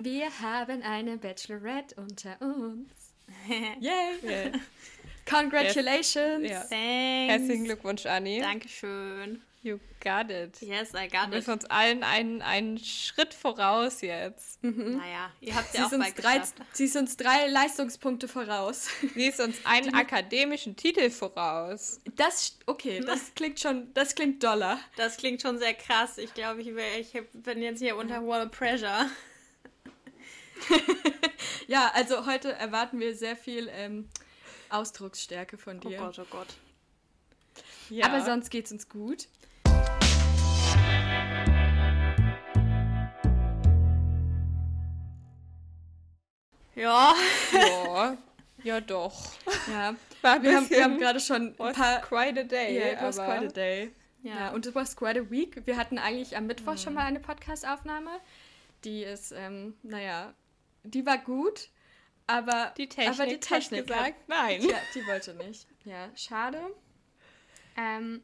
Wir haben eine Bachelorette unter uns. Yay! Yeah. Congratulations! Ja. Thanks. Herzlichen Glückwunsch, Anni. Dankeschön. You got it. Yes, I Du got bist it. uns allen einen, einen Schritt voraus jetzt. Naja, ihr habt Sie ja ist, auch uns bald drei, sie ist uns drei Leistungspunkte voraus. Sie ist uns einen akademischen Titel voraus. Das, okay, das klingt schon, das klingt doller. Das klingt schon sehr krass. Ich glaube, ich, wär- ich bin jetzt hier unter hoher Pressure. Ja, also heute erwarten wir sehr viel ähm, Ausdrucksstärke von Oh dir. Gott, oh Gott. Ja. Aber sonst geht's uns gut. Ja. Ja, ja doch. Ja, War wir haben, wir haben gerade schon ein was paar. quite a day. Yeah, it was aber quite a day. Ja. Ja. und it was quite a week. Wir hatten eigentlich am Mittwoch schon mal eine Podcast-Aufnahme. Die ist, ähm, naja, die war gut, aber die Technik, aber die Technik gesagt, nein. Ja, die wollte nicht. Ja, schade. Ähm,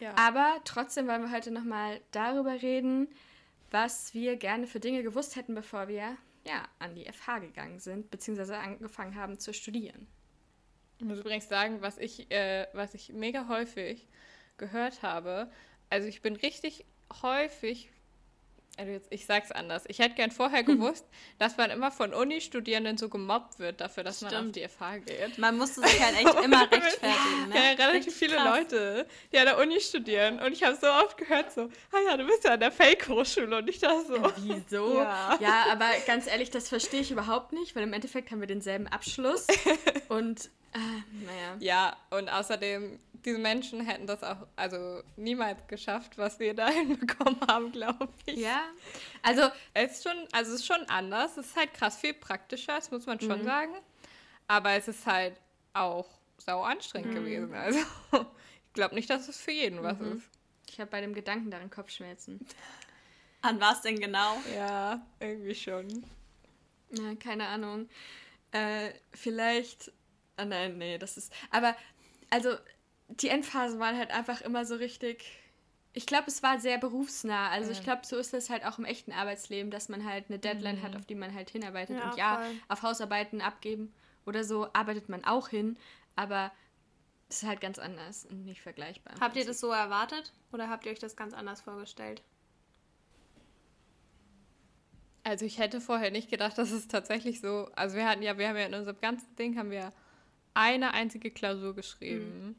Ja. aber trotzdem wollen wir heute nochmal darüber reden, was wir gerne für Dinge gewusst hätten, bevor wir ja, an die FH gegangen sind, beziehungsweise angefangen haben zu studieren. Ich muss übrigens sagen, was ich, äh, was ich mega häufig gehört habe. Also ich bin richtig häufig, also jetzt, ich sag's anders, ich hätte gern vorher gewusst, dass man immer von Uni-Studierenden so gemobbt wird dafür, dass man auf Stimmt. die FH geht. Man musste sich halt echt immer rechtfertigen, ne? Ja, relativ Richtig viele krass. Leute, die an der Uni studieren. Und ich habe so oft gehört, so, ah ja, du bist ja an der Fake-Hochschule. Und ich dachte so, Wieso? Ja. ja, aber ganz ehrlich, das verstehe ich überhaupt nicht, weil im Endeffekt haben wir denselben Abschluss. Und, äh, naja. Ja, und außerdem, diese Menschen hätten das auch, also niemals geschafft, was wir da hinbekommen haben, glaube ich. Ja, also Es ist schon, also es ist schon anders. Es ist halt krass viel praktischer, das muss man Mhm. schon sagen. Aber es ist halt auch sau anstrengend Mhm. gewesen. Also ich glaube nicht, dass es für jeden was Mhm. ist. ich habe bei dem Gedanken daran Kopfschmerzen. An was denn genau? Ja, irgendwie schon. Na, keine Ahnung. Äh, vielleicht. Ah nein, nee, das ist. Aber, also, die Endphasen waren halt einfach immer so richtig. Ich glaube, es war sehr berufsnah. Also ich glaube, so ist es halt auch im echten Arbeitsleben, dass man halt eine Deadline hat, auf die man halt hinarbeitet. Ja, Und ja, voll. auf Hausarbeiten abgeben oder so arbeitet man auch hin, aber es ist halt ganz anders und nicht vergleichbar. Habt ihr das so erwartet oder habt ihr euch das ganz anders vorgestellt? Also ich hätte vorher nicht gedacht, dass es tatsächlich so. Also wir hatten ja, wir haben ja in unserem ganzen Ding haben wir eine einzige Klausur geschrieben.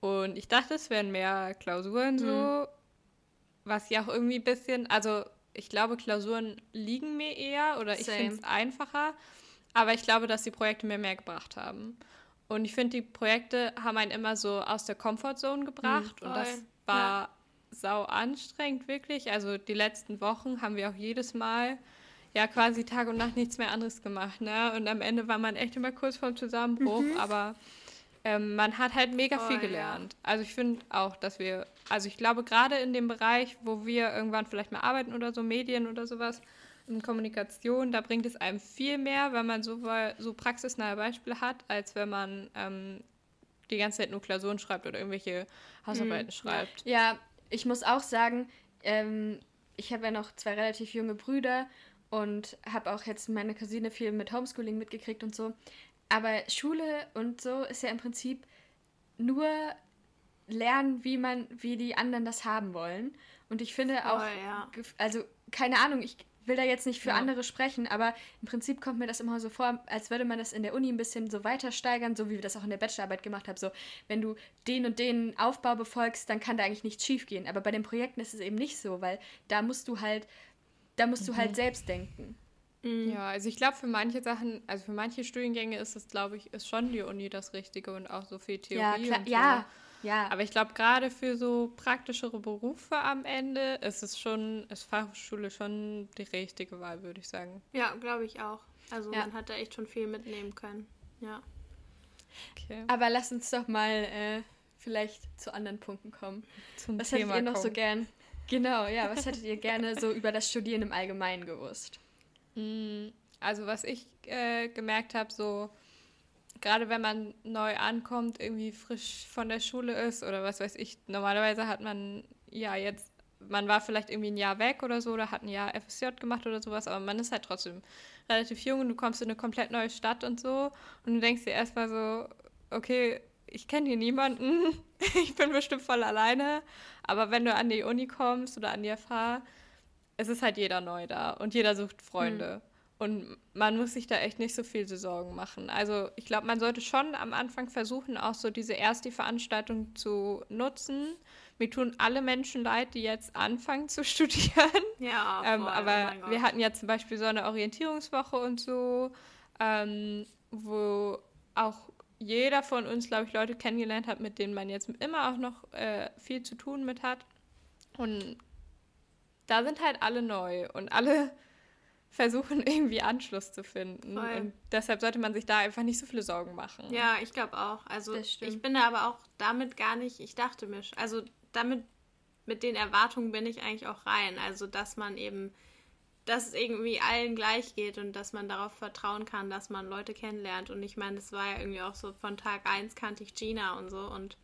Und ich dachte, es wären mehr Klausuren so, was ja auch irgendwie ein bisschen, also ich glaube, Klausuren liegen mir eher oder ich Same. finde es einfacher. Aber ich glaube, dass die Projekte mir mehr gebracht haben. Und ich finde, die Projekte haben einen immer so aus der Comfortzone gebracht. und das war sau anstrengend, wirklich. Also die letzten Wochen haben wir auch jedes Mal ja quasi Tag und Nacht nichts mehr anderes gemacht. Ne? Und am Ende war man echt immer kurz vorm Zusammenbruch. Aber ähm, man hat halt mega viel Voll, ja. gelernt. Also ich finde auch, dass wir, also ich glaube gerade in dem Bereich, wo wir irgendwann vielleicht mal arbeiten oder so, Medien oder sowas, in Kommunikation, da bringt es einem viel mehr, wenn man so, so praxisnahe Beispiele hat, als wenn man ähm, die ganze Zeit nur Klausuren schreibt oder irgendwelche Hausarbeiten schreibt. Ja, ich muss auch sagen, ähm, ich habe ja noch zwei relativ junge Brüder und habe auch jetzt meine Cousine viel mit Homeschooling mitgekriegt und so. Aber Schule und so ist ja im Prinzip nur lernen, wie man, wie die anderen das haben wollen. Und ich finde auch, Voll, ja. gef- also keine Ahnung, ich will da jetzt nicht für Ja. andere sprechen, aber im Prinzip kommt mir das immer so vor, als würde man das in der Uni ein bisschen so weiter steigern, so wie wir das auch in der Bachelorarbeit gemacht haben. So, wenn du den und den Aufbau befolgst, dann kann da eigentlich nichts schief gehen. Aber bei den Projekten ist es eben nicht so, weil da musst du halt, da musst du halt selbst denken. Ja, also ich glaube, für manche Sachen, also für manche Studiengänge ist es, glaube ich, ist schon die Uni das Richtige und auch so viel Theorie. Ja, klar, und so. ja, ja. Aber ich glaube, gerade für so praktischere Berufe am Ende ist es schon, ist Fachhochschule schon die richtige Wahl, würde ich sagen. Ja, glaube ich auch. Also Ja. man hat da echt schon viel mitnehmen können. Ja. Okay. Aber lass uns doch mal äh, vielleicht zu anderen Punkten kommen. Zum Was Thema hättet ihr noch so kommen. gern? Genau, ja, was hättet ihr gerne so über das Studieren im Allgemeinen gewusst? Mm, Also was ich äh, gemerkt habe, so gerade wenn man neu ankommt, irgendwie frisch von der Schule ist oder was weiß ich, normalerweise hat man ja jetzt man war vielleicht irgendwie ein Jahr weg oder so oder hat ein Jahr FSJ gemacht oder sowas, aber man ist halt trotzdem relativ jung und du kommst in eine komplett neue Stadt und so und du denkst dir erstmal so, okay, ich kenne hier niemanden, ich bin bestimmt voll alleine, aber wenn du an die Uni kommst oder an die FH, es ist halt jeder neu da und jeder sucht Freunde. Mhm. Und man muss sich da echt nicht so viel Sorgen machen. Also ich glaube, man sollte schon am Anfang versuchen, auch so diese erste Veranstaltung zu nutzen. Mir tun alle Menschen leid, die jetzt anfangen zu studieren. Ja, ähm, voll, aber oh wir hatten ja zum Beispiel so eine Orientierungswoche und so, ähm, wo auch jeder von uns, glaube ich, Leute kennengelernt hat, mit denen man jetzt immer auch noch äh, viel zu tun mit hat. Und da sind halt alle neu und alle versuchen irgendwie Anschluss zu finden. Voll. Und deshalb sollte man sich da einfach nicht so viele Sorgen machen. Ja, ich glaube auch. Also ich bin da aber auch damit gar nicht, ich dachte mir, also damit, mit den Erwartungen bin ich eigentlich auch rein. Also dass man eben, dass es irgendwie allen gleich geht und dass man darauf vertrauen kann, dass man Leute kennenlernt. Und ich meine, das war ja irgendwie auch so von Tag 1 kannte ich Gina und so und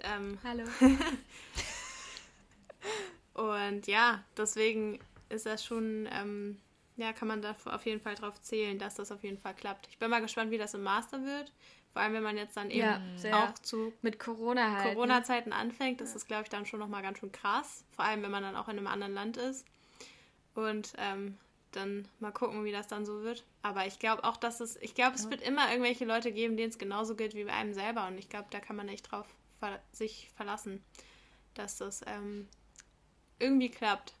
ähm, Hallo. und ja, deswegen ist das schon, ähm, ja, kann man da auf jeden Fall drauf zählen, dass das auf jeden Fall klappt. Ich bin mal gespannt, wie das im Master wird. Vor allem, wenn man jetzt dann eben ja, auch zu mit Corona halt, ne? Corona-Zeiten ne? anfängt, das ist, glaube ich, dann schon nochmal ganz schön krass. Vor allem, wenn man dann auch in einem anderen Land ist. Und ähm, dann mal gucken, wie das dann so wird. Aber ich glaube auch, dass es, ich glaube, es wird immer irgendwelche Leute geben, denen es genauso gilt wie bei einem selber. Und ich glaube, da kann man echt drauf ver sich verlassen, dass das ähm, irgendwie klappt.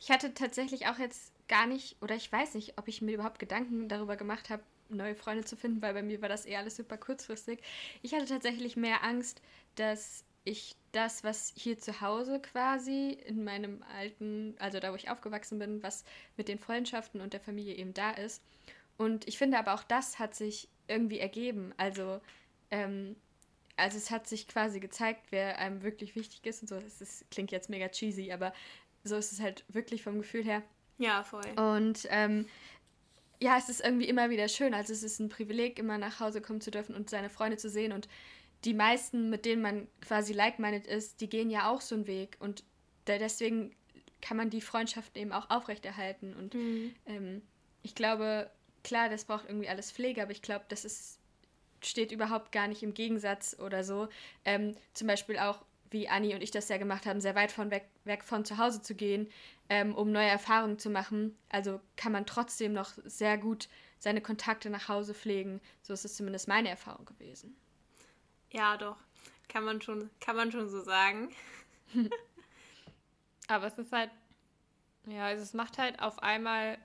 Ich hatte tatsächlich auch jetzt gar nicht, oder ich weiß nicht, ob ich mir überhaupt Gedanken darüber gemacht habe, neue Freunde zu finden, weil bei mir war das eher alles super kurzfristig. Ich hatte tatsächlich mehr Angst, dass ich das, was hier zu Hause quasi in meinem alten, also da, wo ich aufgewachsen bin, was mit den Freundschaften und der Familie eben da ist. Und ich finde aber auch das hat sich irgendwie ergeben. Also, ähm, also es hat sich quasi gezeigt, wer einem wirklich wichtig ist und so. Das klingt jetzt mega cheesy, aber so ist es halt wirklich vom Gefühl her. Ja, voll. Und ähm, ja, es ist irgendwie immer wieder schön. Also es ist ein Privileg, immer nach Hause kommen zu dürfen und seine Freunde zu sehen. Und die meisten, mit denen man quasi like-minded ist, die gehen ja auch so einen Weg. Und deswegen kann man die Freundschaften eben auch aufrechterhalten. Und mhm. ähm, ich glaube, klar, das braucht irgendwie alles Pflege, aber ich glaube, das ist, steht überhaupt gar nicht im Gegensatz oder so. Ähm, zum Beispiel auch wie Anni und ich das ja gemacht haben, sehr weit von weg, weg von zu Hause zu gehen, ähm, um neue Erfahrungen zu machen. Also kann man trotzdem noch sehr gut seine Kontakte nach Hause pflegen. So ist es zumindest meine Erfahrung gewesen. Ja, doch. Kann man schon, kann man schon so sagen. Aber es ist halt, ja, also es macht halt auf einmal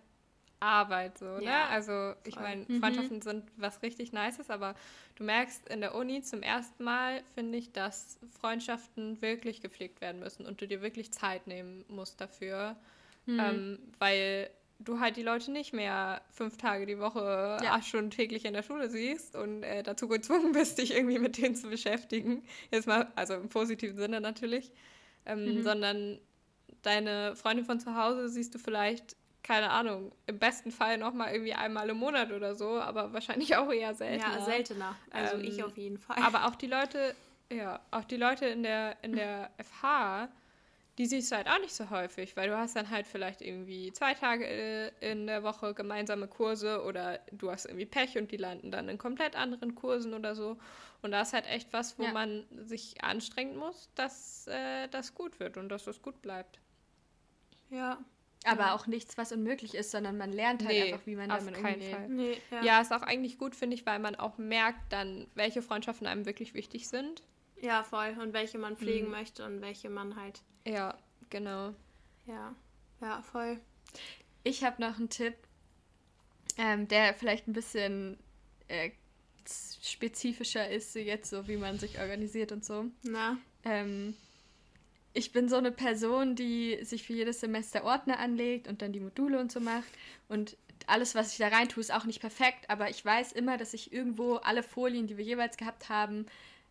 Arbeit so, ne? Ja, also ich meine, mhm. Freundschaften mhm. sind was richtig Nices, aber du merkst in der Uni zum ersten Mal, finde ich, dass Freundschaften wirklich gepflegt werden müssen und du dir wirklich Zeit nehmen musst dafür, mhm. ähm, weil du halt die Leute nicht mehr fünf Tage die Woche, ja. acht Stunden täglich in der Schule siehst und äh, dazu gezwungen bist, dich irgendwie mit denen zu beschäftigen. Jetzt mal, also im positiven Sinne natürlich, ähm, mhm. sondern deine Freundin von zu Hause siehst du vielleicht keine Ahnung, im besten Fall nochmal irgendwie einmal im Monat oder so, aber wahrscheinlich auch eher seltener. Ja, seltener. Also ähm, ich auf jeden Fall. Aber auch die Leute, ja, auch die Leute in der, in der FH, die siehst du halt auch nicht so häufig, weil du hast dann halt vielleicht irgendwie zwei Tage äh, in der Woche gemeinsame Kurse oder du hast irgendwie Pech und die landen dann in komplett anderen Kursen oder so. Und da ist halt echt was, wo ja. man sich anstrengen muss, dass äh, das gut wird und dass das gut bleibt. Ja, aber ja. auch nichts, was unmöglich ist, sondern man lernt halt nee, einfach, wie man damit umgeht. Fall. Nee, ja. ja, ist auch eigentlich gut, finde ich, weil man auch merkt dann, welche Freundschaften einem wirklich wichtig sind. Ja, voll. Und welche man pflegen mhm. möchte und welche man halt. Ja, genau. Ja, ja, voll. Ich habe noch einen Tipp, ähm, der vielleicht ein bisschen äh, spezifischer ist, jetzt so, wie man sich organisiert und so. Na. Ähm, ich bin so eine Person, die sich für jedes Semester Ordner anlegt und dann die Module und so macht. Und alles, was ich da rein tue, ist auch nicht perfekt, aber ich weiß immer, dass ich irgendwo alle Folien, die wir jeweils gehabt haben,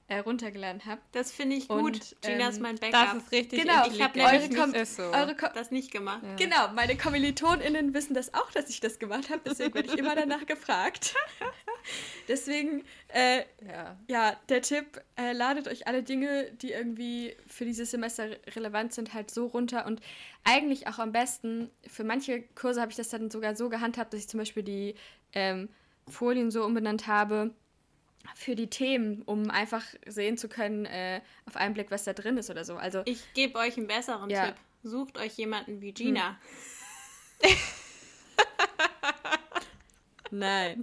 äh, runtergeladen habe. Das finde ich gut. Und, Gina ähm, ist mein Backup. Das ist richtig Genau, ich habe eure, Kom so. eure Kom das nicht gemacht. Ja. Genau, meine KommilitonInnen wissen das auch, dass ich das gemacht habe. Deswegen werde ich immer danach gefragt. deswegen, äh, ja. ja. der Tipp, äh, ladet euch alle Dinge, die irgendwie für dieses Semester relevant sind, halt so runter. Und eigentlich auch am besten, für manche Kurse habe ich das dann sogar so gehandhabt, dass ich zum Beispiel die ähm, Folien so umbenannt habe, für die Themen, um einfach sehen zu können, äh, auf einen Blick, was da drin ist oder so. Also ich gebe euch einen besseren ja. Tipp. Sucht euch jemanden wie Gina. Hm. Nein.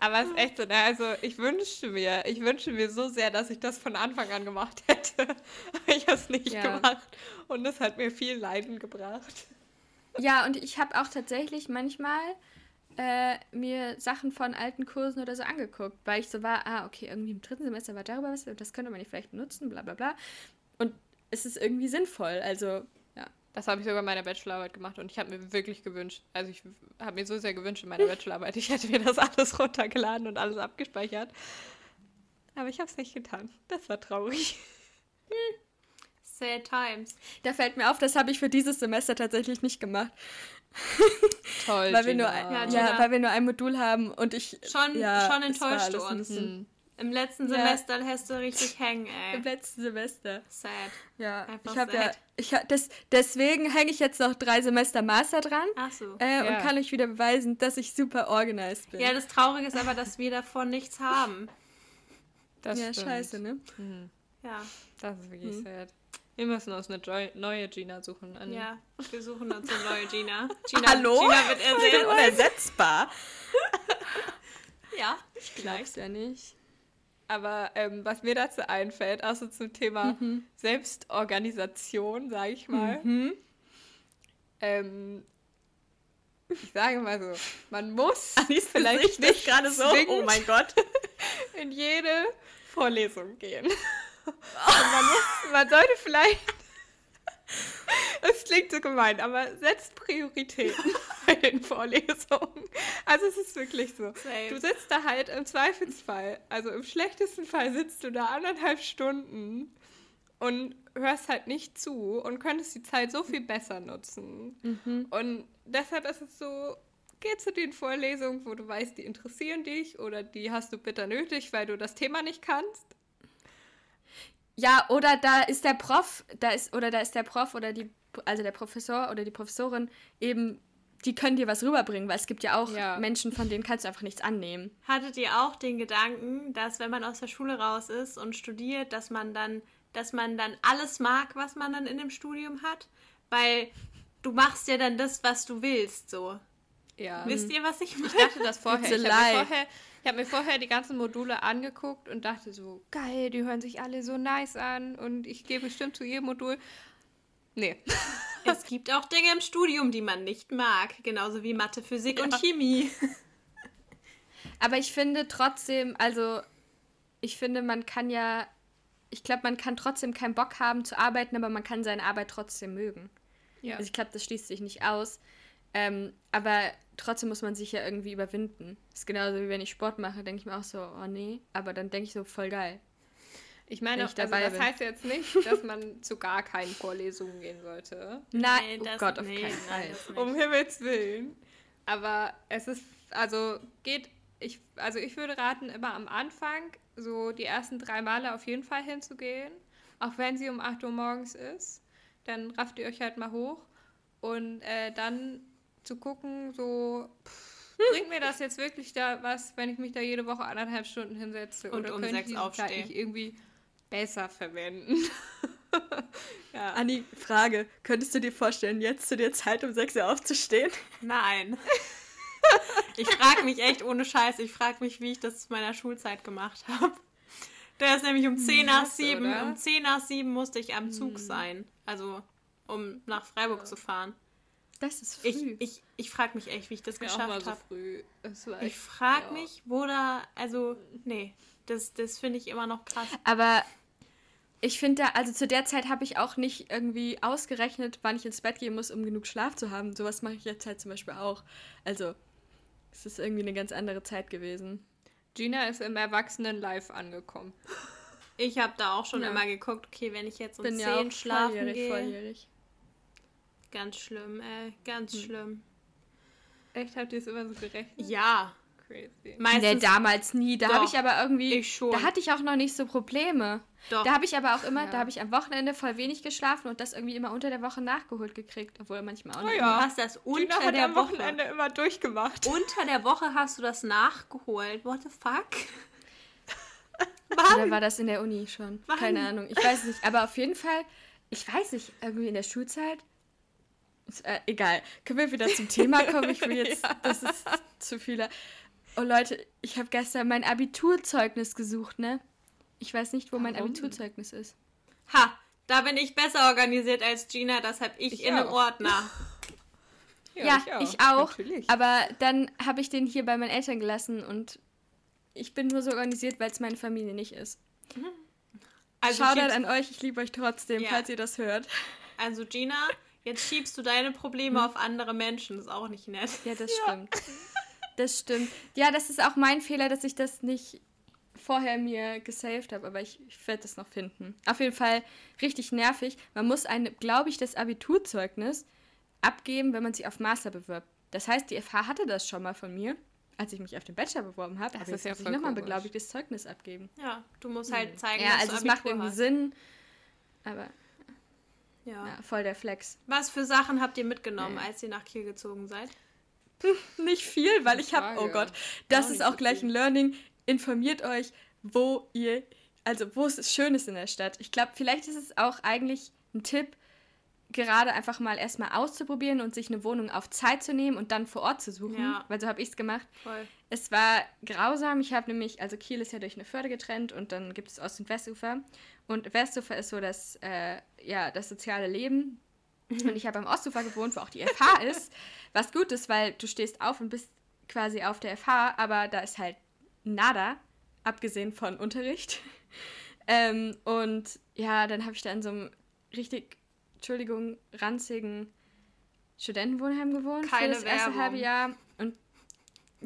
Aber es ist echt so, ne? also ich wünschte mir, ich wünsche mir so sehr, dass ich das von Anfang an gemacht hätte. Aber ich habe es nicht ja. gemacht. Und es hat mir viel Leiden gebracht. Ja, und ich habe auch tatsächlich manchmal äh, mir Sachen von alten Kursen oder so angeguckt, weil ich so war, ah, okay, irgendwie im dritten Semester war darüber was, das könnte man nicht vielleicht nutzen, bla bla bla. Und es ist irgendwie sinnvoll, also ja. Das habe ich sogar in meiner Bachelorarbeit gemacht und ich habe mir wirklich gewünscht, also ich habe mir so sehr gewünscht in meiner Bachelorarbeit, ich hätte mir das alles runtergeladen und alles abgespeichert. Aber ich habe es nicht getan. Das war traurig. Hm. Sad times. Da fällt mir auf, das habe ich für dieses Semester tatsächlich nicht gemacht. Toll. weil, wir nur ein, ja, ja, weil wir nur ein Modul haben und ich. Schon, ja, schon enttäuscht du uns. Hm. Im letzten Semester ja. hast du richtig hängen, ey. Im letzten Semester. Sad. Ja, Einfach ich habe ja, ich hab, das, deswegen hänge ich jetzt noch drei Semester Master dran. Ach so. Äh, ja. Und kann euch wieder beweisen, dass ich super organisiert bin. Ja, das Traurige ist aber, dass wir davon nichts haben. Das ja, stimmt. scheiße, ne? Mhm. Ja. Das ist wirklich mhm. sad. Wir müssen uns eine neue Gina suchen. Anni. Ja, wir suchen uns eine neue Gina. Gina Hallo? Gina wird ersetzt. unersetzbar. ja, ich glaub's ja nicht. Aber ähm, was mir dazu einfällt, also zum Thema mhm. Selbstorganisation, sage ich mal. Mhm. Ähm, ich sage mal so, man muss Anis vielleicht nicht gerade so, oh mein Gott, in jede Vorlesung gehen. Man, man sollte vielleicht. Es klingt so gemein, aber setzt Prioritäten bei den Vorlesungen. Also es ist wirklich so. Same. Du sitzt da halt im Zweifelsfall, also im schlechtesten Fall sitzt du da anderthalb Stunden und hörst halt nicht zu und könntest die Zeit so viel besser nutzen. Mhm. Und deshalb ist es so, geh zu den Vorlesungen, wo du weißt, die interessieren dich oder die hast du bitter nötig, weil du das Thema nicht kannst. Ja, oder da ist der Prof, da ist, oder da ist der Prof oder die, also der Professor oder die Professorin eben, die können dir was rüberbringen, weil es gibt ja auch ja. Menschen, von denen kannst du einfach nichts annehmen. Hattet ihr auch den Gedanken, dass wenn man aus der Schule raus ist und studiert, dass man dann, dass man dann alles mag, was man dann in dem Studium hat? Weil du machst ja dann das, was du willst, so. Ja. Wisst ihr, was ich meine? Ich dachte das vorher. Ich habe vorher, ich habe mir vorher die ganzen Module angeguckt und dachte so, geil, die hören sich alle so nice an und ich gehe bestimmt zu jedem Modul. Nee. Es gibt auch Dinge im Studium, die man nicht mag, genauso wie Mathe, Physik ja. und Chemie. Aber ich finde trotzdem, also ich finde, man kann ja, ich glaube, man kann trotzdem keinen Bock haben zu arbeiten, aber man kann seine Arbeit trotzdem mögen. Ja. Also ich glaube, das schließt sich nicht aus. Ähm, aber trotzdem muss man sich ja irgendwie überwinden. Das ist genauso wie wenn ich Sport mache, denke ich mir auch so, oh nee, aber dann denke ich so, voll geil. Ich meine, ich also das bin. heißt jetzt nicht, dass man zu gar keinen Vorlesungen gehen sollte. Nein, oh Gott, auf nee, keinen Fall. um Himmels Willen. Aber es ist, also geht, ich, also ich würde raten, immer am Anfang so die ersten drei Male auf jeden Fall hinzugehen. Auch wenn sie um 8 Uhr morgens ist. Dann rafft ihr euch halt mal hoch. Und äh, dann zu gucken, so pff, bringt mir das jetzt wirklich da was, wenn ich mich da jede Woche anderthalb Stunden hinsetze? Und oder um könnte ich die Zeit nicht irgendwie besser verwenden? ja. Anni, Frage, könntest du dir vorstellen, jetzt zu der Zeit um sechs Uhr aufzustehen? Nein. ich frage mich echt ohne Scheiß, ich frage mich, wie ich das zu meiner Schulzeit gemacht habe. Der ist nämlich um 10 nach 7. Um 10 nach 7 musste ich am Zug hm. sein. Also, um nach Freiburg ja. zu fahren. Das ist früh. Ich, ich, ich frage mich echt, wie ich das ja, geschafft habe. So ich frage ja. mich, wo da, also, nee, das, das finde ich immer noch krass. Aber ich finde da, also zu der Zeit habe ich auch nicht irgendwie ausgerechnet, wann ich ins Bett gehen muss, um genug Schlaf zu haben. Sowas mache ich jetzt halt zum Beispiel auch. Also, es ist irgendwie eine ganz andere Zeit gewesen. Gina ist im Erwachsenen-Live angekommen. Ich habe da auch schon ja. immer geguckt, okay, wenn ich jetzt um Bin 10 ja schlafen volljährig, gehe. Volljährig. Ganz schlimm, ey, ganz hm. schlimm. Echt, habt ihr es immer so gerechnet? Ja. Crazy. Meistens nee, damals nie. Da habe ich aber irgendwie. Ich schon. Da hatte ich auch noch nicht so Probleme. Doch. Da habe ich aber auch immer, ja. da habe ich am Wochenende voll wenig geschlafen und das irgendwie immer unter der Woche nachgeholt gekriegt, obwohl manchmal auch nicht. Oh ja. Du hast das unter Gina der am Woche. Wochenende immer durchgemacht. Unter der Woche hast du das nachgeholt. What the fuck? Wann? Oder war das in der Uni schon? Wann? Keine Ahnung. Ich weiß nicht. Aber auf jeden Fall, ich weiß nicht, irgendwie in der Schulzeit. Äh, egal. Können wir wieder zum Thema kommen? Ich will jetzt. ja. Das ist zu viele. Oh Leute, ich habe gestern mein Abiturzeugnis gesucht, ne? Ich weiß nicht, wo Warum? mein Abiturzeugnis ist. Ha, da bin ich besser organisiert als Gina, das habe ich, ich, in einem Ordner. ja, ja, ich auch. Ich auch aber dann habe ich den hier bei meinen Eltern gelassen und ich bin nur so organisiert, weil es meine Familie nicht ist. Also Shoutout an euch, ich liebe euch trotzdem, ja. falls ihr das hört. Also Gina, jetzt schiebst du deine Probleme hm. auf andere Menschen, das ist auch nicht nett. Ja, das ja. stimmt. Das stimmt. Ja, das ist auch mein Fehler, dass ich das nicht vorher mir gesaved habe, aber ich, ich werde das noch finden. Auf jeden Fall richtig nervig. Man muss ein, glaube ich, das Abiturzeugnis abgeben, wenn man sich auf Master bewirbt. Das heißt, die FH hatte das schon mal von mir, als ich mich auf den Bachelor beworben habe. Das ist ja voll nochmal ein beglaubigtes Zeugnis abgeben. Ja, du musst halt hm. zeigen, ja, dass also du es macht irgendwie hast. Sinn, aber ja. ja. voll der Flex. Was für Sachen habt ihr mitgenommen, ja. als ihr nach Kiel gezogen seid? Nicht viel, weil ich habe, oh Gott, das ist auch gleich ein Learning informiert euch, wo ihr, also wo es schön ist in der Stadt. Ich glaube, vielleicht ist es auch eigentlich ein Tipp, gerade einfach mal erstmal auszuprobieren und sich eine Wohnung auf Zeit zu nehmen und dann vor Ort zu suchen. Ja. Weil so habe ich es gemacht. Voll. Es war grausam. Ich habe nämlich, also Kiel ist ja durch eine Förde getrennt und dann gibt es Ost- und Westufer. Und Westufer ist so das, äh, ja, das soziale Leben. Und ich habe am Ostufer gewohnt, wo auch die FH ist. Was gut ist, weil du stehst auf und bist quasi auf der FH, aber da ist halt nada, abgesehen von Unterricht. ähm, und ja, dann habe ich da in so einem richtig, Entschuldigung, ranzigen Studentenwohnheim gewohnt keine für das erste halbe Jahr und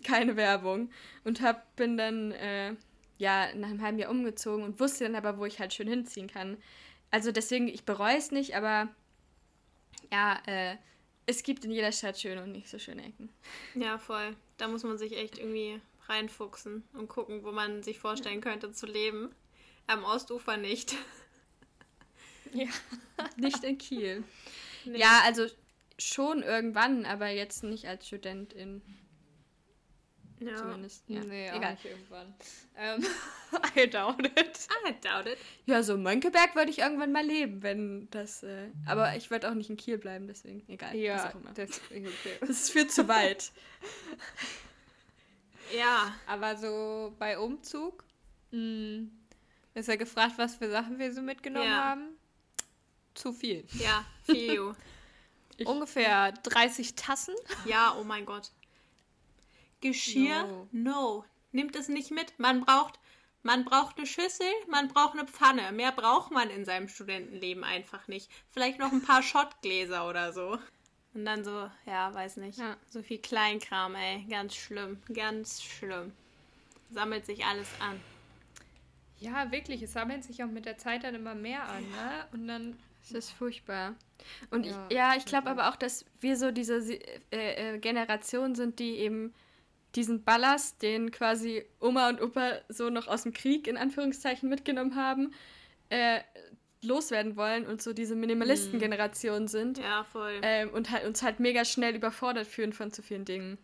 keine Werbung und hab, bin dann äh, ja nach einem halben Jahr umgezogen und wusste dann aber, wo ich halt schön hinziehen kann. Also deswegen, ich bereue es nicht, aber ja, äh, es gibt in jeder Stadt schöne und nicht so schöne Ecken. Ja, voll. Da muss man sich echt irgendwie reinfuchsen und gucken, wo man sich vorstellen könnte zu leben. Am Ostufer nicht. Ja, nicht in Kiel. Nee. Ja, also schon irgendwann, aber jetzt nicht als Studentin. Ja. Zumindest. Ja. Nee, Egal. nicht irgendwann. Ähm, I doubt it. I doubt it. Ja, so Mönckeberg würde ich irgendwann mal leben, wenn das. Äh, aber ich würde auch nicht in Kiel bleiben, deswegen. Egal. Ja, das, okay. das ist viel zu weit. Ja. Aber so bei Umzug mh, hm, ist er gefragt, was für Sachen wir so mitgenommen ja. haben. Zu viel. Ja, viel. Ungefähr 30 Tassen. Ja, oh mein Gott. Geschirr? No. no. Nimmt es nicht mit. Man braucht, man braucht eine Schüssel, man braucht eine Pfanne. Mehr braucht man in seinem Studentenleben einfach nicht. Vielleicht noch ein paar Schottgläser oder so. Und dann so, ja, weiß nicht. Ja. So viel Kleinkram, ey. Ganz schlimm. Ganz schlimm. Sammelt sich alles an. Ja, wirklich. Es sammelt sich auch mit der Zeit dann immer mehr an, ne? Und dann. Es ist furchtbar. Und ja, ich, ja, ich glaube aber auch, dass wir so diese äh, äh, Generation sind, die eben diesen Ballast, den quasi Oma und Opa so noch aus dem Krieg in Anführungszeichen mitgenommen haben, äh, loswerden wollen und so diese Minimalisten-Generation mhm. sind. Ja, voll. Ähm, und halt, uns halt mega schnell überfordert fühlen von zu vielen Dingen.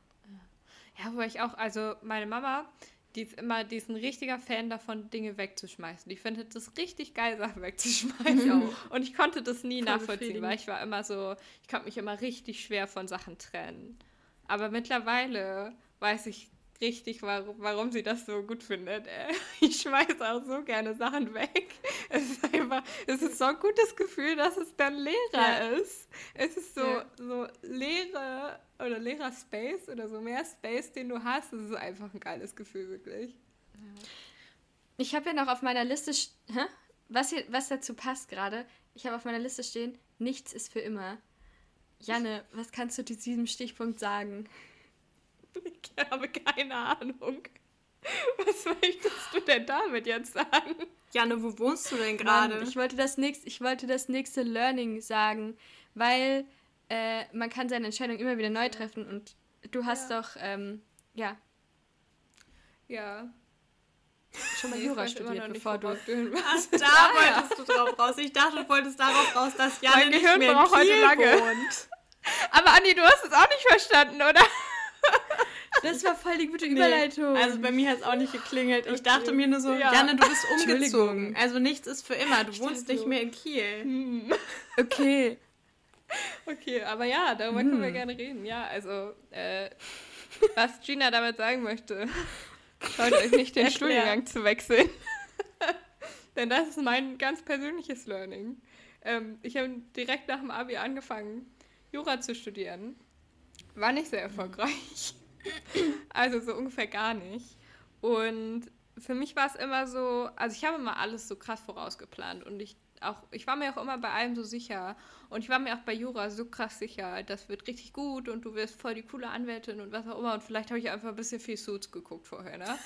Ja, wo ich auch, also meine Mama, die ist immer, die ist ein richtiger Fan davon, Dinge wegzuschmeißen. Die findet das richtig geil, Sachen wegzuschmeißen. auch. Und ich konnte das nie Voll nachvollziehen, weil ich war immer so, ich konnte mich immer richtig schwer von Sachen trennen. Aber mittlerweile weiß ich richtig, warum, warum sie das so gut findet. Ich schmeiße auch so gerne Sachen weg. Es ist einfach, es ist so ein gutes Gefühl, dass es dann leerer ja. ist. Es ist so, ja. so leere oder leerer Space oder so mehr Space, den du hast. Es ist einfach ein geiles Gefühl, wirklich. Ich habe ja noch auf meiner Liste, hä? Was, hier, was dazu passt gerade, ich habe auf meiner Liste stehen, nichts ist für immer. Janne, was kannst du zu diesem Stichpunkt sagen? Ich habe keine Ahnung. Was möchtest du denn damit jetzt sagen? Janne, wo wohnst du denn gerade? Ich wollte das nächste, ich wollte das nächste Learning sagen, weil äh, man kann seine Entscheidung immer wieder neu treffen und du hast ja. doch, ähm, ja. Ja. Schon mal nee, Jura studiert, bevor du. Ach, da ah, wolltest ja. du drauf raus. Ich dachte, du wolltest darauf raus, dass Janne mein Gehirn nicht mehr in Kiel heute lange. wohnt. Aber Anni, du hast es auch nicht verstanden, oder? Das war voll die gute Überleitung. Nee, also bei mir hat es auch nicht geklingelt. Ich okay. dachte mir nur so, ja. Janne, du bist umgezogen. Also nichts ist für immer. Du ich wohnst nicht so. mehr in Kiel. Hm. Okay. Okay, aber ja, darüber hm. können wir hm. gerne reden. Ja, also, äh, was Gina damit sagen möchte, schaut euch nicht den Studiengang zu wechseln. Denn das ist mein ganz persönliches Learning. Ähm, ich habe direkt nach dem Abi angefangen, Jura zu studieren. War nicht sehr erfolgreich. Also so ungefähr gar nicht. Und für mich war es immer so, also ich habe immer alles so krass vorausgeplant und ich auch, ich war mir auch immer bei allem so sicher. Und ich war mir auch bei Jura so krass sicher, das wird richtig gut und du wirst voll die coole Anwältin und was auch immer. Und vielleicht habe ich einfach ein bisschen viel Suits geguckt vorher, ne?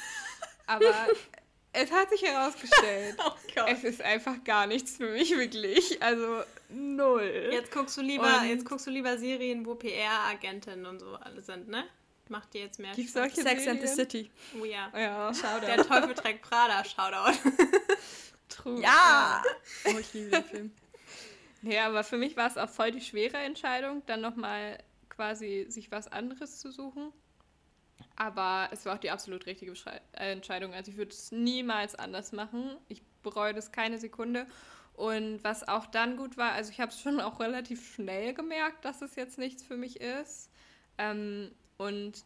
Aber es hat sich herausgestellt, oh es ist einfach gar nichts für mich wirklich. Also null. Jetzt guckst du lieber, und jetzt guckst du lieber Serien, wo PR-Agentinnen und so alle sind, ne? Macht dir jetzt mehr Gibt's Spaß. solche Sex Serien? and the City. Oh ja. ja. Shoutout. Der Teufel trägt Prada, Shoutout. True. Ja! Oh, ich liebe den Film. Ja, aber für mich war es auch voll die schwere Entscheidung, dann nochmal quasi sich was anderes zu suchen. Aber es war auch die absolut richtige äh, Entscheidung. Also ich würde es niemals anders machen. Ich bereue das keine Sekunde. Und was auch dann gut war, also ich habe es schon auch relativ schnell gemerkt, dass es jetzt nichts für mich ist. Ähm, und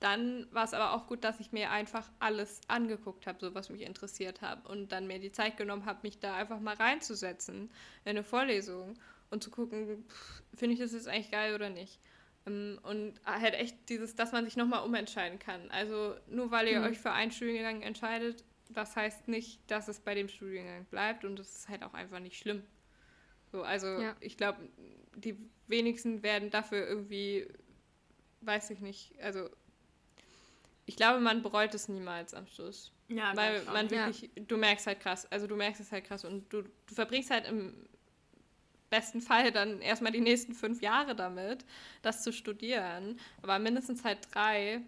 dann war es aber auch gut, dass ich mir einfach alles angeguckt habe, so was mich interessiert hat. Und dann mir die Zeit genommen habe, mich da einfach mal reinzusetzen in eine Vorlesung und zu gucken, finde ich das jetzt eigentlich geil oder nicht. Ähm, und halt echt dieses, dass man sich nochmal umentscheiden kann. Also nur weil ihr mhm. euch für einen Studiengang entscheidet, das heißt nicht, dass es bei dem Studiengang bleibt und das ist halt auch einfach nicht schlimm. So, also ja. ich glaube, die wenigsten werden dafür irgendwie, weiß ich nicht, also ich glaube, man bereut es niemals am Schluss. Ja, weil man wirklich, ja. du merkst halt krass, also du merkst es halt krass und du, du verbringst halt im besten Fall dann erstmal die nächsten fünf Jahre damit, das zu studieren, aber mindestens halt drei.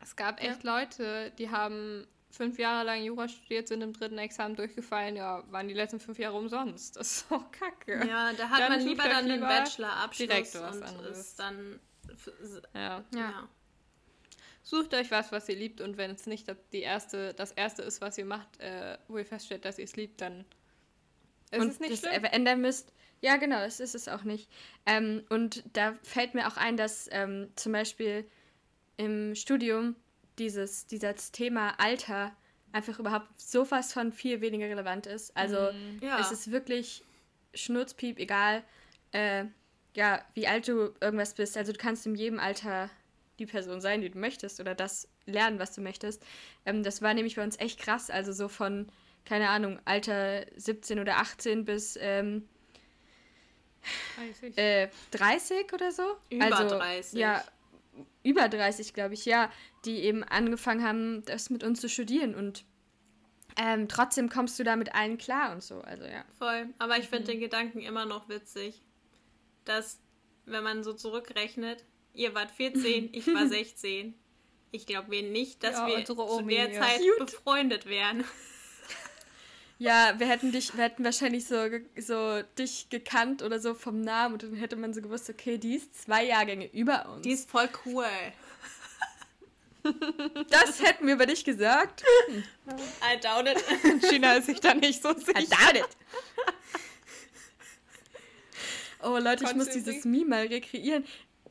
Es gab echt ja. Leute, die haben fünf Jahre lang Jura studiert, sind im dritten Examen durchgefallen, ja, waren die letzten fünf Jahre umsonst. Das ist auch kacke. Ja, da hat dann man lieber dann einen Bachelor-Abschluss direkt was und anderes. ist dann ja. ja. ja. Sucht euch was, was ihr liebt und wenn es nicht die erste, das erste ist, was ihr macht, äh, wo ihr feststellt, dass ihr es liebt, dann ist und es nicht das schlimm. ändern müsst. Ja, genau, das ist es auch nicht. Ähm, und da fällt mir auch ein, dass ähm, zum Beispiel im Studium dieses, dieses Thema Alter einfach überhaupt so fast von viel weniger relevant ist. Also mm, ja. es ist wirklich Schnurzpiep, egal äh, ja, wie alt du irgendwas bist. Also du kannst in jedem Alter die Person sein, die du möchtest oder das lernen, was du möchtest. Ähm, das war nämlich bei uns echt krass. Also so von, keine Ahnung, Alter 17 oder 18 bis ähm, 30. Äh, 30 oder so. Über also, 30. Ja, über 30, glaube ich, ja, die eben angefangen haben, das mit uns zu studieren und ähm, trotzdem kommst du da mit allen klar und so, also ja. Voll, aber ich finde mhm. den Gedanken immer noch witzig, dass, wenn man so zurückrechnet, Ihr wart 14, ich war 16. Ich glaube mir nicht, dass ja, wir zu der ja. Zeit Cute. befreundet wären. Ja, wir hätten dich, wir hätten wahrscheinlich so, so dich gekannt oder so vom Namen und dann hätte man so gewusst, okay, die ist zwei Jahrgänge über uns. Die ist voll cool. Das hätten wir über dich gesagt. I doubt it. China ist sich da nicht so sicher. I doubt it. Oh Leute, ich muss dieses Meme mal rekreieren.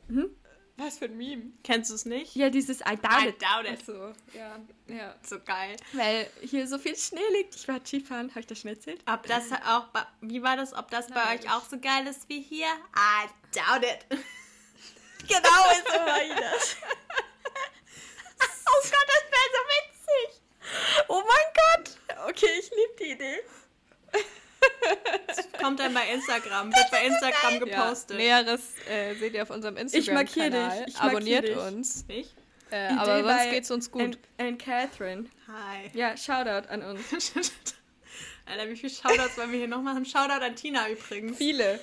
Hm? Was für ein Meme? Kennst du es nicht? Ja, dieses I doubt it. I doubt it. So, ja, ja. So geil. Weil hier so viel Schnee liegt. Ich war Skifahren, habe ich das schon erzählt? Ob das auch, wie war das, ob das Nein. bei euch auch so geil ist wie hier? I doubt it. genau so war ich das. oh Gott, das wäre so witzig. Oh mein Gott. Okay, ich liebe die Idee. Kommt dann bei Instagram, wird bei Instagram gepostet. Ja, Näheres äh, seht ihr auf unserem Instagram. Ich markiere dich. Ich Abonniert dich. uns. Ich? Äh, aber sonst geht's uns gut. Und Catherine. Hi. Ja, Shoutout an uns. Alter, wie viele Shoutouts wollen wir hier noch machen? Shoutout an Tina übrigens. Viele.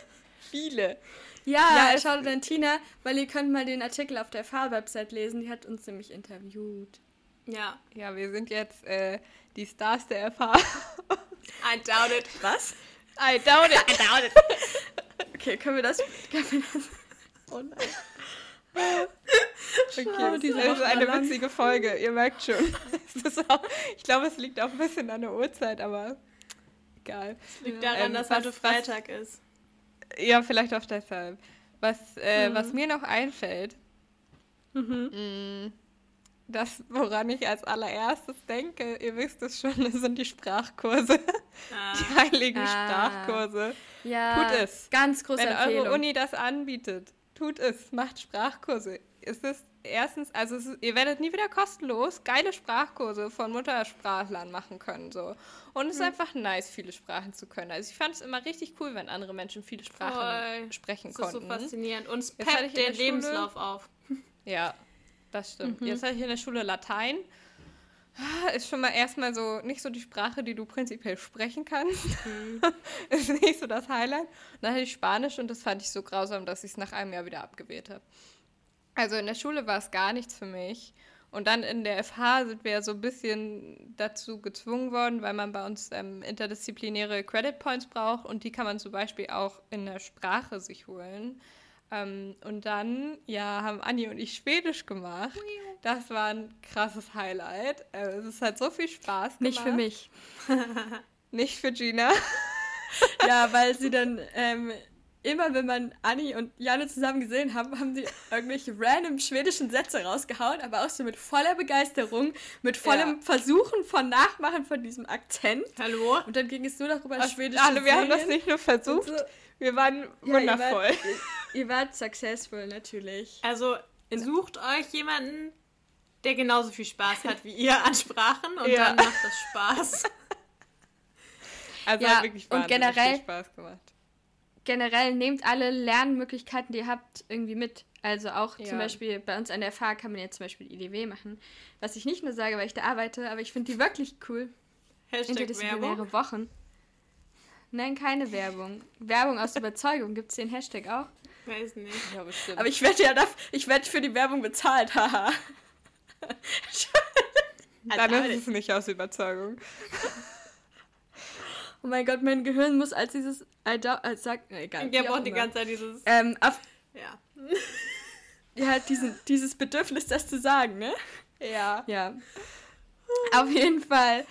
Viele. Ja, ja Shoutout an Tina, weil ihr könnt mal den Artikel auf der Fahr-Website lesen. Die hat uns nämlich interviewt. Ja. Ja, wir sind jetzt äh, die Stars der FH. I doubt it. Was? I doubt it. I doubt it. okay, können wir das... Können wir das oh nein. Okay, diese das ist eine lang. witzige Folge, ihr merkt schon. Auch, ich glaube, es liegt auch ein bisschen an der Uhrzeit, aber egal. Es liegt daran, ähm, dass heute Freitag was, ist. Ja, vielleicht auch deshalb. Was, äh, mhm. was mir noch einfällt, mhm. Das, woran ich als allererstes denke, ihr wisst es schon, das sind die Sprachkurse. Ah. Die heiligen ah. Sprachkurse. Ja, tut es. Ganz große Wenn Empfehlung. eure Uni das anbietet, tut es, macht Sprachkurse. Es ist erstens, also ist, ihr werdet nie wieder kostenlos geile Sprachkurse von Muttersprachlern machen können. So. Und es ist hm. einfach nice, viele Sprachen zu können. Also ich fand es immer richtig cool, wenn andere Menschen viele Sprachen Voll. sprechen das konnten. Das ist so faszinierend. Und es peppt den Lebenslauf auf. Ja, das stimmt. Mhm. Jetzt hatte ich in der Schule Latein. Ah, ist schon mal erstmal so nicht so die Sprache, die du prinzipiell sprechen kannst. Mhm. ist nicht so das Highlight. dann hatte ich Spanisch und das fand ich so grausam, dass ich es nach einem Jahr wieder abgewählt habe. Also in der Schule war es gar nichts für mich. Und dann in der FH sind wir ja so ein bisschen dazu gezwungen worden, weil man bei uns ähm, interdisziplinäre Credit Points braucht und die kann man zum Beispiel auch in der Sprache sich holen. Ähm, und dann, ja, haben Anni und ich Schwedisch gemacht. Das war ein krasses Highlight. Äh, es hat so viel Spaß gemacht. Nicht für mich. Nicht für Gina. ja, weil sie dann ähm, immer, wenn man Anni und Janne zusammen gesehen haben, haben sie irgendwelche random schwedischen Sätze rausgehauen, aber auch so mit voller Begeisterung, mit vollem ja. Versuchen von Nachmachen von diesem Akzent. Hallo? Und dann ging es nur darüber, über schwedische Hallo, wir haben das nicht nur versucht. So. Wir waren wundervoll. Ja, Ihr wart successful, natürlich. Also sucht euch jemanden, der genauso viel Spaß hat wie ihr an Sprachen und ja. dann macht das Spaß. Also ja, hat wirklich und generell, Spaß gemacht. Generell nehmt alle Lernmöglichkeiten, die ihr habt, irgendwie mit. Also auch ja. zum Beispiel bei uns an der FH kann man jetzt zum Beispiel IDW machen. Was ich nicht nur sage, weil ich da arbeite, aber ich finde die wirklich cool. Hashtag Interdisziplinäre Werbung. Wochen. Nein, keine Werbung. Werbung aus Überzeugung. Gibt es den Hashtag auch? Weiß nicht. Ja, bestimmt. Aber ich werde ja dafür, ich werde für die Werbung bezahlt, haha. Dann ist es nicht aus Überzeugung. Oh mein Gott, mein Gehirn muss als dieses als sagt, egal. Der braucht die ganze Zeit dieses. Ähm, auf, ja. ja, diesen, dieses Bedürfnis, das zu sagen, ne? Ja. Ja. Auf jeden Fall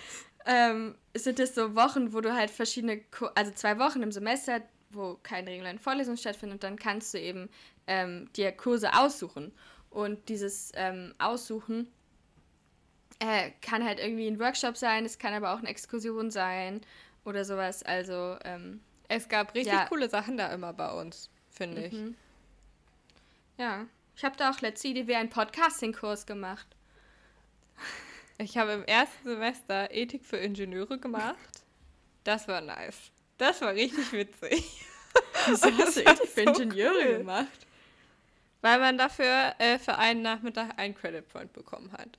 ähm, sind es so Wochen, wo du halt verschiedene, also zwei Wochen im Semester, wo keine regulären Vorlesungen stattfinden und dann kannst du eben ähm, dir Kurse aussuchen. Und dieses ähm, Aussuchen äh, kann halt irgendwie ein Workshop sein, es kann aber auch eine Exkursion sein oder sowas. Also ähm, es gab richtig ja. coole Sachen da immer bei uns, finde ich. Mhm. Ja, ich habe da auch letzte Idee einen Podcasting-Kurs gemacht. Ich habe im ersten Semester Ethik für Ingenieure gemacht. Das war nice. Das war richtig witzig. Wieso hast du Ethik für Ingenieure cool. gemacht? Weil man dafür äh, für einen Nachmittag einen Credit Point bekommen hat.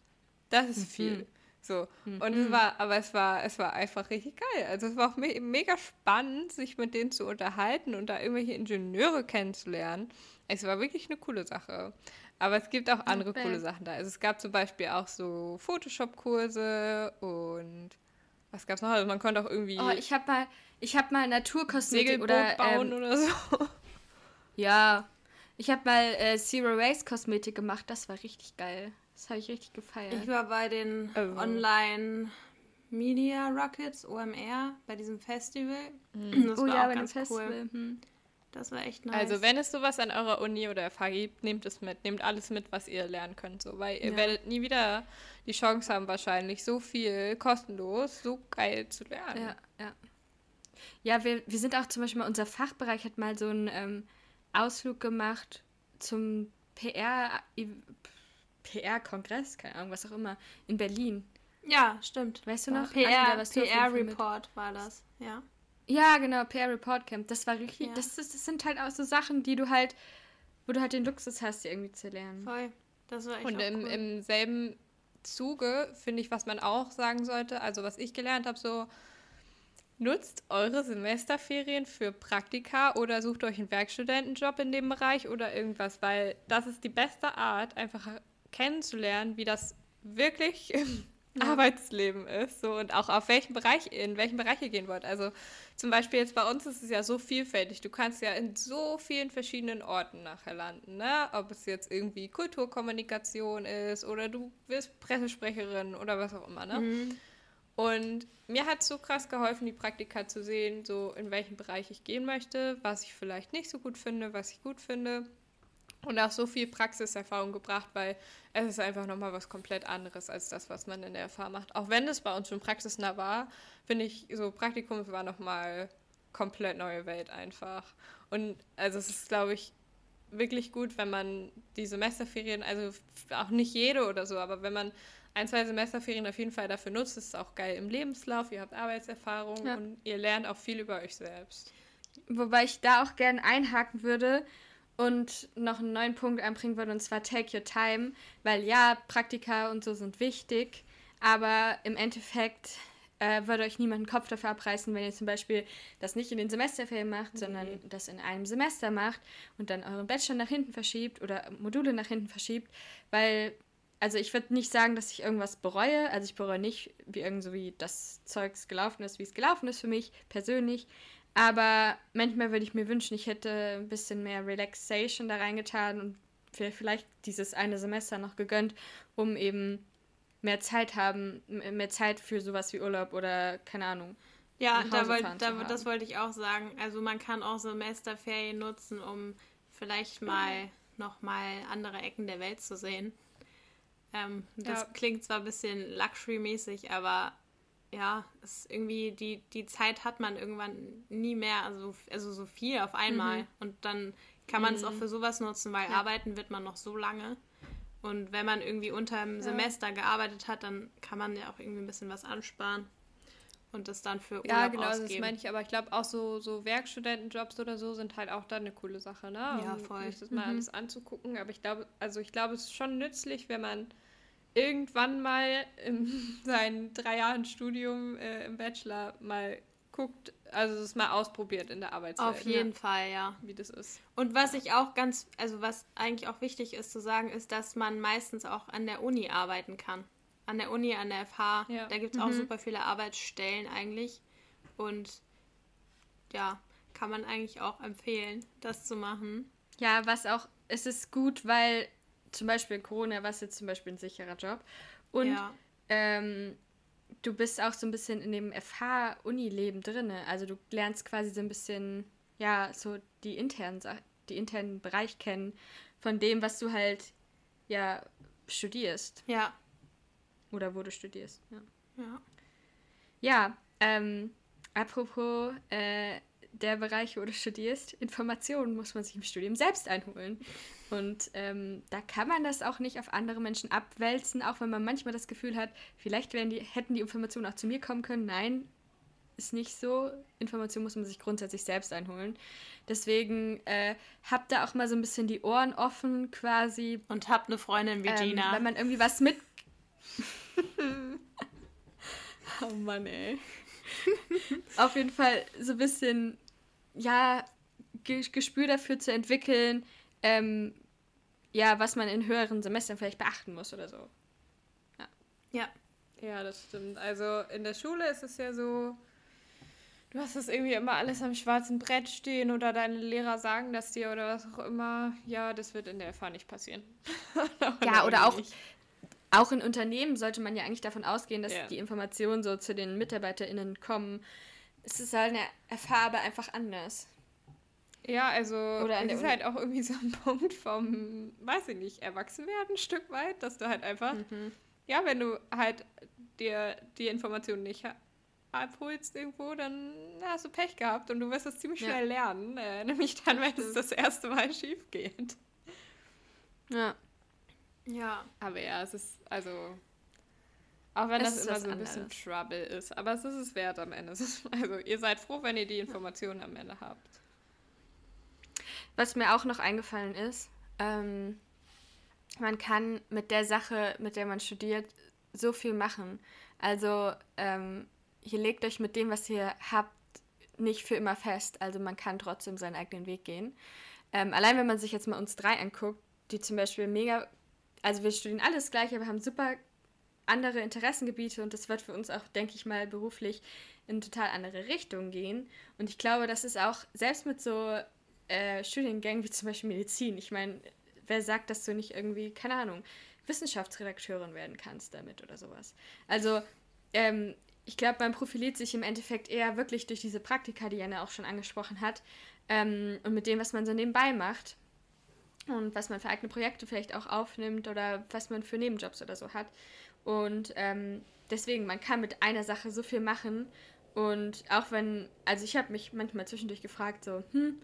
Das ist mhm. viel. So. Mhm. Und es war, aber es war, es war einfach richtig geil. Also es war auch me mega spannend, sich mit denen zu unterhalten und da irgendwelche Ingenieure kennenzulernen. Es war wirklich eine coole Sache. Aber es gibt auch andere okay. coole Sachen da. Also es gab zum Beispiel auch so Photoshop-Kurse und was gab es noch? Also man konnte auch irgendwie. Oh, ich habe mal, ich habe mal Naturkosmetik oder bauen ähm, oder so. Ja, ich habe mal äh, Zero Waste Kosmetik gemacht. Das war richtig geil. Das habe ich richtig gefeiert. Ich war bei den also. Online Media Rockets OMR bei diesem Festival. Mhm. Das oh war ja, auch bei ganz dem Festival. Cool. Hm. Das war echt nice. Also wenn es sowas an eurer Uni oder FH gibt, nehmt es mit. Nehmt alles mit, was ihr lernen könnt. So, weil ihr ja. werdet nie wieder die Chance haben, wahrscheinlich so viel kostenlos, so geil zu lernen. Ja, ja. Ja, wir, wir sind auch zum Beispiel, unser Fachbereich hat mal so einen ähm, Ausflug gemacht zum PR, PR-Kongress, keine Ahnung, was auch immer, in Berlin. Ja, stimmt. Weißt du noch? PR-Report PR war das, ja. Ja, genau, PR Report Camp. Das war richtig. Ja. Das, das, das, sind halt auch so Sachen, die du halt, wo du halt den Luxus hast, die irgendwie zu lernen. Voll. Das war echt Und im, cool. im selben Zuge finde ich, was man auch sagen sollte, also was ich gelernt habe, so nutzt eure Semesterferien für Praktika oder sucht euch einen Werkstudentenjob in dem Bereich oder irgendwas, weil das ist die beste Art, einfach kennenzulernen, wie das wirklich ja. Arbeitsleben ist so und auch auf welchen Bereich, in welchen Bereich ihr gehen wollt. Also zum Beispiel jetzt bei uns ist es ja so vielfältig. Du kannst ja in so vielen verschiedenen Orten nachher landen, ne? Ob es jetzt irgendwie Kulturkommunikation ist oder du wirst Pressesprecherin oder was auch immer, ne? Mhm. Und mir hat es so krass geholfen, die Praktika zu sehen, so in welchen Bereich ich gehen möchte, was ich vielleicht nicht so gut finde, was ich gut finde. Und auch so viel Praxiserfahrung gebracht, weil es ist einfach nochmal was komplett anderes als das, was man in der FH macht. Auch wenn es bei uns schon praxisnah war, finde ich, so Praktikum war nochmal komplett neue Welt einfach. Und also es ist, glaube ich, wirklich gut, wenn man die Semesterferien, also auch nicht jede oder so, aber wenn man ein, zwei Semesterferien auf jeden Fall dafür nutzt. Ist auch geil im Lebenslauf. Ihr habt Arbeitserfahrung ja. und ihr lernt auch viel über euch selbst. Wobei ich da auch gerne einhaken würde und noch einen neuen Punkt einbringen würde, und zwar Take Your Time, weil ja, Praktika und so sind wichtig, aber im Endeffekt äh, würde euch niemand den Kopf dafür abreißen, wenn ihr zum Beispiel das nicht in den Semesterferien macht, mhm. sondern das in einem Semester macht und dann euren Bachelor nach hinten verschiebt oder Module nach hinten verschiebt, weil also ich würde nicht sagen, dass ich irgendwas bereue. Also ich bereue nicht, wie irgendwie das Zeugs gelaufen ist, wie es gelaufen ist für mich persönlich. Aber manchmal würde ich mir wünschen, ich hätte ein bisschen mehr Relaxation da reingetan und vielleicht dieses eine Semester noch gegönnt, um eben mehr Zeit haben, mehr Zeit für sowas wie Urlaub oder keine Ahnung. Ja, da wollt, da, das wollte ich auch sagen. Also man kann auch Semesterferien nutzen, um vielleicht mal noch mal andere Ecken der Welt zu sehen. Ähm, das ja. klingt zwar ein bisschen Luxury-mäßig, aber ja, ist irgendwie die, die Zeit hat man irgendwann nie mehr, also, also so viel auf einmal. Mhm. Und dann kann man es mhm. auch für sowas nutzen, weil ja. arbeiten wird man noch so lange. Und wenn man irgendwie unter dem ja. Semester gearbeitet hat, dann kann man ja auch irgendwie ein bisschen was ansparen und das dann für Urlaub Ja, genau, ausgeben. das meine ich, aber ich glaube auch so, so Werkstudentenjobs oder so sind halt auch dann eine coole Sache, ne? Ja, um voll. Sich das mal mhm. alles anzugucken, aber ich glaube, also ich glaube, es ist schon nützlich, wenn man irgendwann mal in seinen drei Jahren Studium äh, im Bachelor mal guckt, also es mal ausprobiert in der Arbeitswelt. Auf jeden ja. Fall, ja. Wie das ist. Und was ich auch ganz, also was eigentlich auch wichtig ist zu sagen, ist, dass man meistens auch an der Uni arbeiten kann an der Uni, an der FH. Ja. Da gibt es mhm. auch super viele Arbeitsstellen eigentlich. Und ja, kann man eigentlich auch empfehlen, das zu machen. Ja, was auch, es ist gut, weil zum Beispiel Corona war es jetzt zum Beispiel ein sicherer Job. Und ja. ähm, du bist auch so ein bisschen in dem FH-Uni-Leben drin. Also du lernst quasi so ein bisschen, ja, so die internen, die internen Bereich kennen von dem, was du halt, ja, studierst. Ja, oder wo du studierst. Ja, ja. ja ähm, apropos äh, der Bereich, wo du studierst, Informationen muss man sich im Studium selbst einholen. Und ähm, da kann man das auch nicht auf andere Menschen abwälzen, auch wenn man manchmal das Gefühl hat, vielleicht die, hätten die Informationen auch zu mir kommen können. Nein, ist nicht so. Informationen muss man sich grundsätzlich selbst einholen. Deswegen äh, habt da auch mal so ein bisschen die Ohren offen quasi. Und habt eine Freundin wie ähm, Gina. Wenn man irgendwie was mit oh Mann, ey. Auf jeden Fall so ein bisschen, ja, Gespür dafür zu entwickeln, ähm, ja, was man in höheren Semestern vielleicht beachten muss oder so. Ja. Ja. Ja, das stimmt. Also in der Schule ist es ja so, du hast das irgendwie immer alles am schwarzen Brett stehen oder deine Lehrer sagen das dir oder was auch immer. Ja, das wird in der FH nicht passieren. ja, oder auch, nicht auch in Unternehmen sollte man ja eigentlich davon ausgehen, dass ja. die Informationen so zu den MitarbeiterInnen kommen. Es ist halt eine Erfahrung einfach anders. Ja, also es ist halt auch irgendwie so ein Punkt vom, weiß ich nicht, Erwachsenwerden ein Stück weit, dass du halt einfach, mhm. ja, wenn du halt dir die Informationen nicht abholst irgendwo, dann hast du Pech gehabt und du wirst es ziemlich schnell ja. lernen, äh, nämlich dann, wenn es das erste Mal schief geht. Ja. Ja. Aber ja, es ist, also. Auch wenn es das immer so ein bisschen Trouble ist. Aber es ist es wert am Ende. also, ihr seid froh, wenn ihr die Informationen am Ende habt. Was mir auch noch eingefallen ist, ähm, man kann mit der Sache, mit der man studiert, so viel machen. Also ähm, ihr legt euch mit dem, was ihr habt, nicht für immer fest. Also man kann trotzdem seinen eigenen Weg gehen. Ähm, allein wenn man sich jetzt mal uns drei anguckt, die zum Beispiel mega, also wir studieren alles gleich, aber haben super andere Interessengebiete und das wird für uns auch, denke ich mal, beruflich in total andere Richtungen gehen. Und ich glaube, das ist auch, selbst mit so äh, Studiengängen wie zum Beispiel Medizin, ich meine, wer sagt, dass du nicht irgendwie, keine Ahnung, Wissenschaftsredakteurin werden kannst damit oder sowas. Also, ähm, ich glaube, man profiliert sich im Endeffekt eher wirklich durch diese Praktika, die Janne auch schon angesprochen hat, ähm, und mit dem, was man so nebenbei macht und was man für eigene Projekte vielleicht auch aufnimmt oder was man für Nebenjobs oder so hat. Und ähm, deswegen, man kann mit einer Sache so viel machen. Und auch wenn, also ich habe mich manchmal zwischendurch gefragt, so, hm,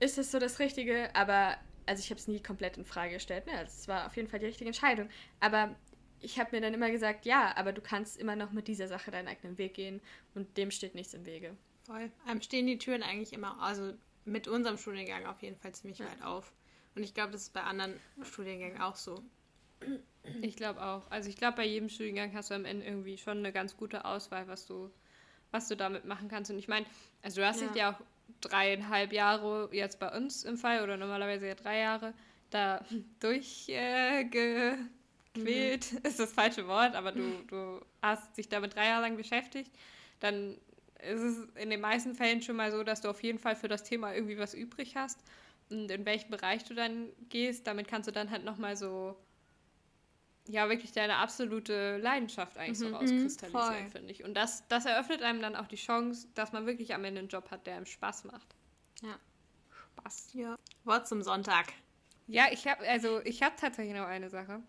ist das so das Richtige? Aber, also ich habe es nie komplett in Frage gestellt. Ne? Also es war auf jeden Fall die richtige Entscheidung. Aber ich habe mir dann immer gesagt, ja, aber du kannst immer noch mit dieser Sache deinen eigenen Weg gehen und dem steht nichts im Wege. Voll. Einem stehen die Türen eigentlich immer, also mit unserem Studiengang auf jeden Fall ziemlich ja. weit auf. Und ich glaube, das ist bei anderen Studiengängen auch so. Ich glaube auch. Also ich glaube, bei jedem Studiengang hast du am Ende irgendwie schon eine ganz gute Auswahl, was du, was du damit machen kannst. Und ich meine, also du hast ja. dich ja auch dreieinhalb Jahre jetzt bei uns im Fall oder normalerweise ja drei Jahre da durchgequält, äh, mhm. ist das falsche Wort, aber du, du hast dich damit drei Jahre lang beschäftigt. Dann ist es in den meisten Fällen schon mal so, dass du auf jeden Fall für das Thema irgendwie was übrig hast. Und in welchen Bereich du dann gehst, damit kannst du dann halt nochmal so, ja, wirklich deine absolute Leidenschaft eigentlich mhm, so rauskristallisieren, finde ich. Und das, das eröffnet einem dann auch die Chance, dass man wirklich am Ende einen Job hat, der einem Spaß macht. Ja. Spaß. Ja. Wort zum Sonntag. Ja, ich habe also ich habe tatsächlich noch eine Sache.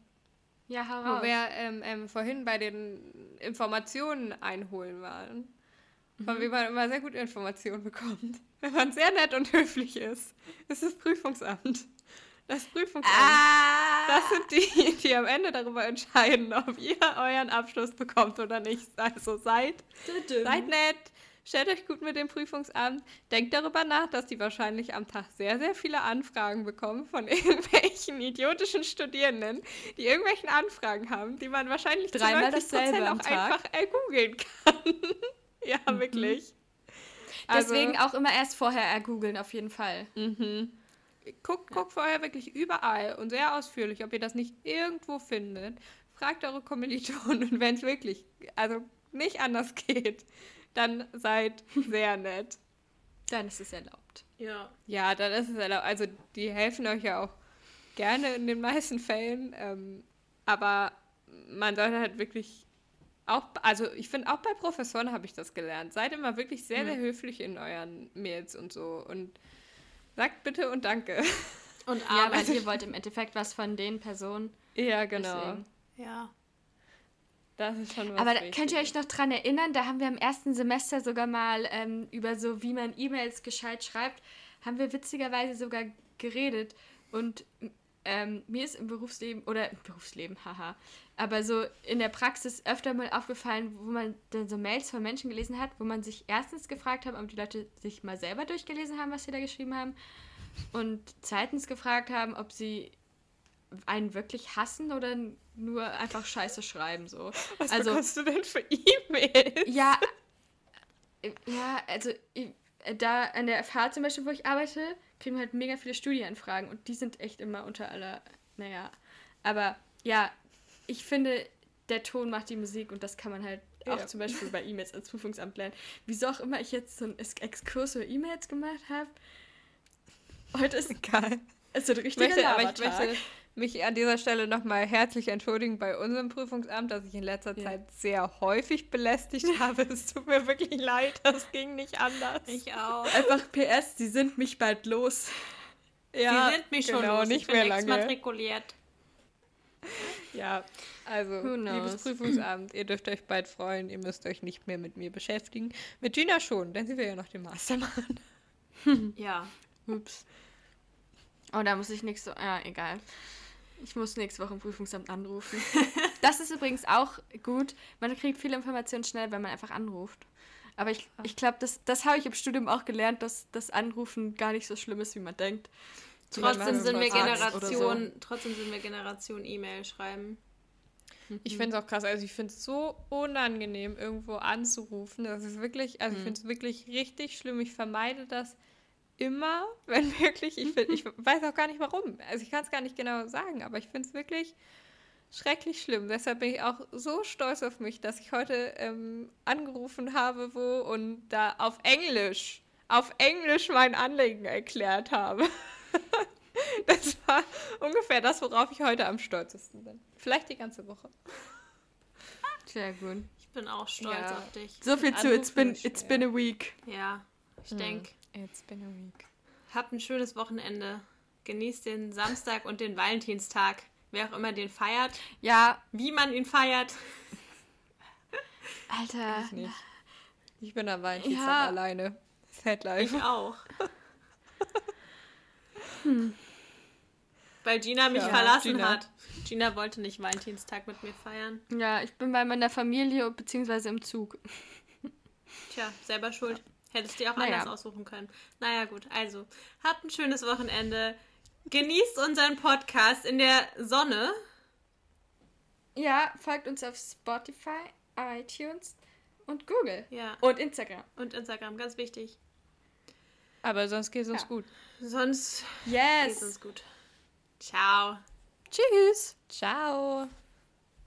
Ja, hau Wo wir ähm, ähm, vorhin bei den Informationen einholen waren von mhm. wem man immer sehr gute Informationen bekommt. Wenn man sehr nett und höflich ist, ist das Prüfungsamt. Das Prüfungsamt. Ah. Das sind die, die am Ende darüber entscheiden, ob ihr euren Abschluss bekommt oder nicht. Also seid, seid nett, stellt euch gut mit dem Prüfungsamt, denkt darüber nach, dass die wahrscheinlich am Tag sehr, sehr viele Anfragen bekommen von irgendwelchen idiotischen Studierenden, die irgendwelchen Anfragen haben, die man wahrscheinlich dreimal dasselbe auch einfach ergoogeln kann. ja, mhm. wirklich. Also, Deswegen auch immer erst vorher ergoogeln, auf jeden Fall. Mhm. Guckt, guckt vorher wirklich überall und sehr ausführlich, ob ihr das nicht irgendwo findet. Fragt eure Kommilitonen und wenn es wirklich, also nicht anders geht, dann seid sehr nett. Dann ist es erlaubt. Ja. Ja, dann ist es erlaubt. Also die helfen euch ja auch gerne in den meisten Fällen, ähm, aber man sollte halt wirklich auch, also ich finde, auch bei Professoren habe ich das gelernt. Seid immer wirklich sehr, sehr mhm. höflich in euren Mails und so. Und sagt bitte und danke. Und aber ja, weil ihr wollt im Endeffekt was von den Personen. Ja, genau. Deswegen. Ja. Das ist schon was Aber da, könnt ihr euch noch dran erinnern, da haben wir im ersten Semester sogar mal ähm, über so, wie man E-Mails gescheit schreibt, haben wir witzigerweise sogar geredet. Und ähm, mir ist im Berufsleben, oder im Berufsleben, haha, aber so in der Praxis öfter mal aufgefallen, wo man dann so Mails von Menschen gelesen hat, wo man sich erstens gefragt hat, ob die Leute sich mal selber durchgelesen haben, was sie da geschrieben haben. Und zweitens gefragt haben, ob sie einen wirklich hassen oder nur einfach Scheiße schreiben. So. Was also, bekommst du denn für E-Mails? Ja, äh, ja, also da an der FH zum Beispiel, wo ich arbeite, kriegen wir halt mega viele Studienanfragen und die sind echt immer unter aller, naja, aber ja, ich finde, der Ton macht die Musik und das kann man halt ja. auch zum Beispiel bei E-Mails als Prüfungsamt lernen. Wieso auch immer ich jetzt so einen Exkurs über E-Mails gemacht habe. Heute ist egal. Es wird richtig möchte, aber ich möchte mich an dieser Stelle nochmal herzlich entschuldigen bei unserem Prüfungsamt, dass ich in letzter ja. Zeit sehr häufig belästigt habe. Es tut mir wirklich leid, das ging nicht anders. Ich auch. Einfach PS, sie sind mich bald los. Ja, sie sind mich genau, schon los. nicht ich bin mehr lange. exmatrikuliert. Ja, also, liebes Prüfungsamt, ihr dürft euch bald freuen. Ihr müsst euch nicht mehr mit mir beschäftigen. Mit Gina schon, denn sie will ja noch den Master machen. ja. Ups. Oh, da muss ich nächste Ja, egal. Ich muss nächste Woche im Prüfungsamt anrufen. das ist übrigens auch gut. Man kriegt viele Informationen schnell, wenn man einfach anruft. Aber ich, ich glaube, das, das habe ich im Studium auch gelernt, dass das Anrufen gar nicht so schlimm ist, wie man denkt. Trotzdem sind wir Generation, so. trotzdem sind wir Generation E-Mail schreiben. Ich finde es auch krass. Also ich finde es so unangenehm, irgendwo anzurufen. Das ist wirklich, also mhm. ich finde es wirklich richtig schlimm. Ich vermeide das immer, wenn wirklich, ich, find, ich weiß auch gar nicht warum. Also ich kann es gar nicht genau sagen, aber ich finde es wirklich schrecklich schlimm. Deshalb bin ich auch so stolz auf mich, dass ich heute ähm, angerufen habe, wo und da auf Englisch, auf Englisch mein Anliegen erklärt habe. das war ungefähr das, worauf ich heute am stolzesten bin. Vielleicht die ganze Woche. Sehr gut. Ich bin auch stolz ja. auf dich. So viel zu It's been, it's been a week. Ja, ich hm. denke. It's been a week. Habt ein schönes Wochenende. Genießt den Samstag und den Valentinstag. Wer auch immer den feiert. Ja. Wie man ihn feiert. Alter. Ich, nicht. ich bin am Valentinstag ja. alleine. Sad life. Ich auch. hm. Weil Gina mich ja, verlassen Gina. hat. Gina wollte nicht Valentinstag mit mir feiern. Ja, ich bin bei meiner Familie bzw. im Zug. Tja, selber schuld. Hättest du dir auch naja. anders aussuchen können. Naja, gut. Also, habt ein schönes Wochenende. Genießt unseren Podcast in der Sonne. Ja, folgt uns auf Spotify, iTunes und Google. Ja. Und Instagram. Und Instagram, ganz wichtig. Aber sonst geht es uns ja. gut. Sonst yes. geht es uns gut. Ciao. Tschüss. Ciao.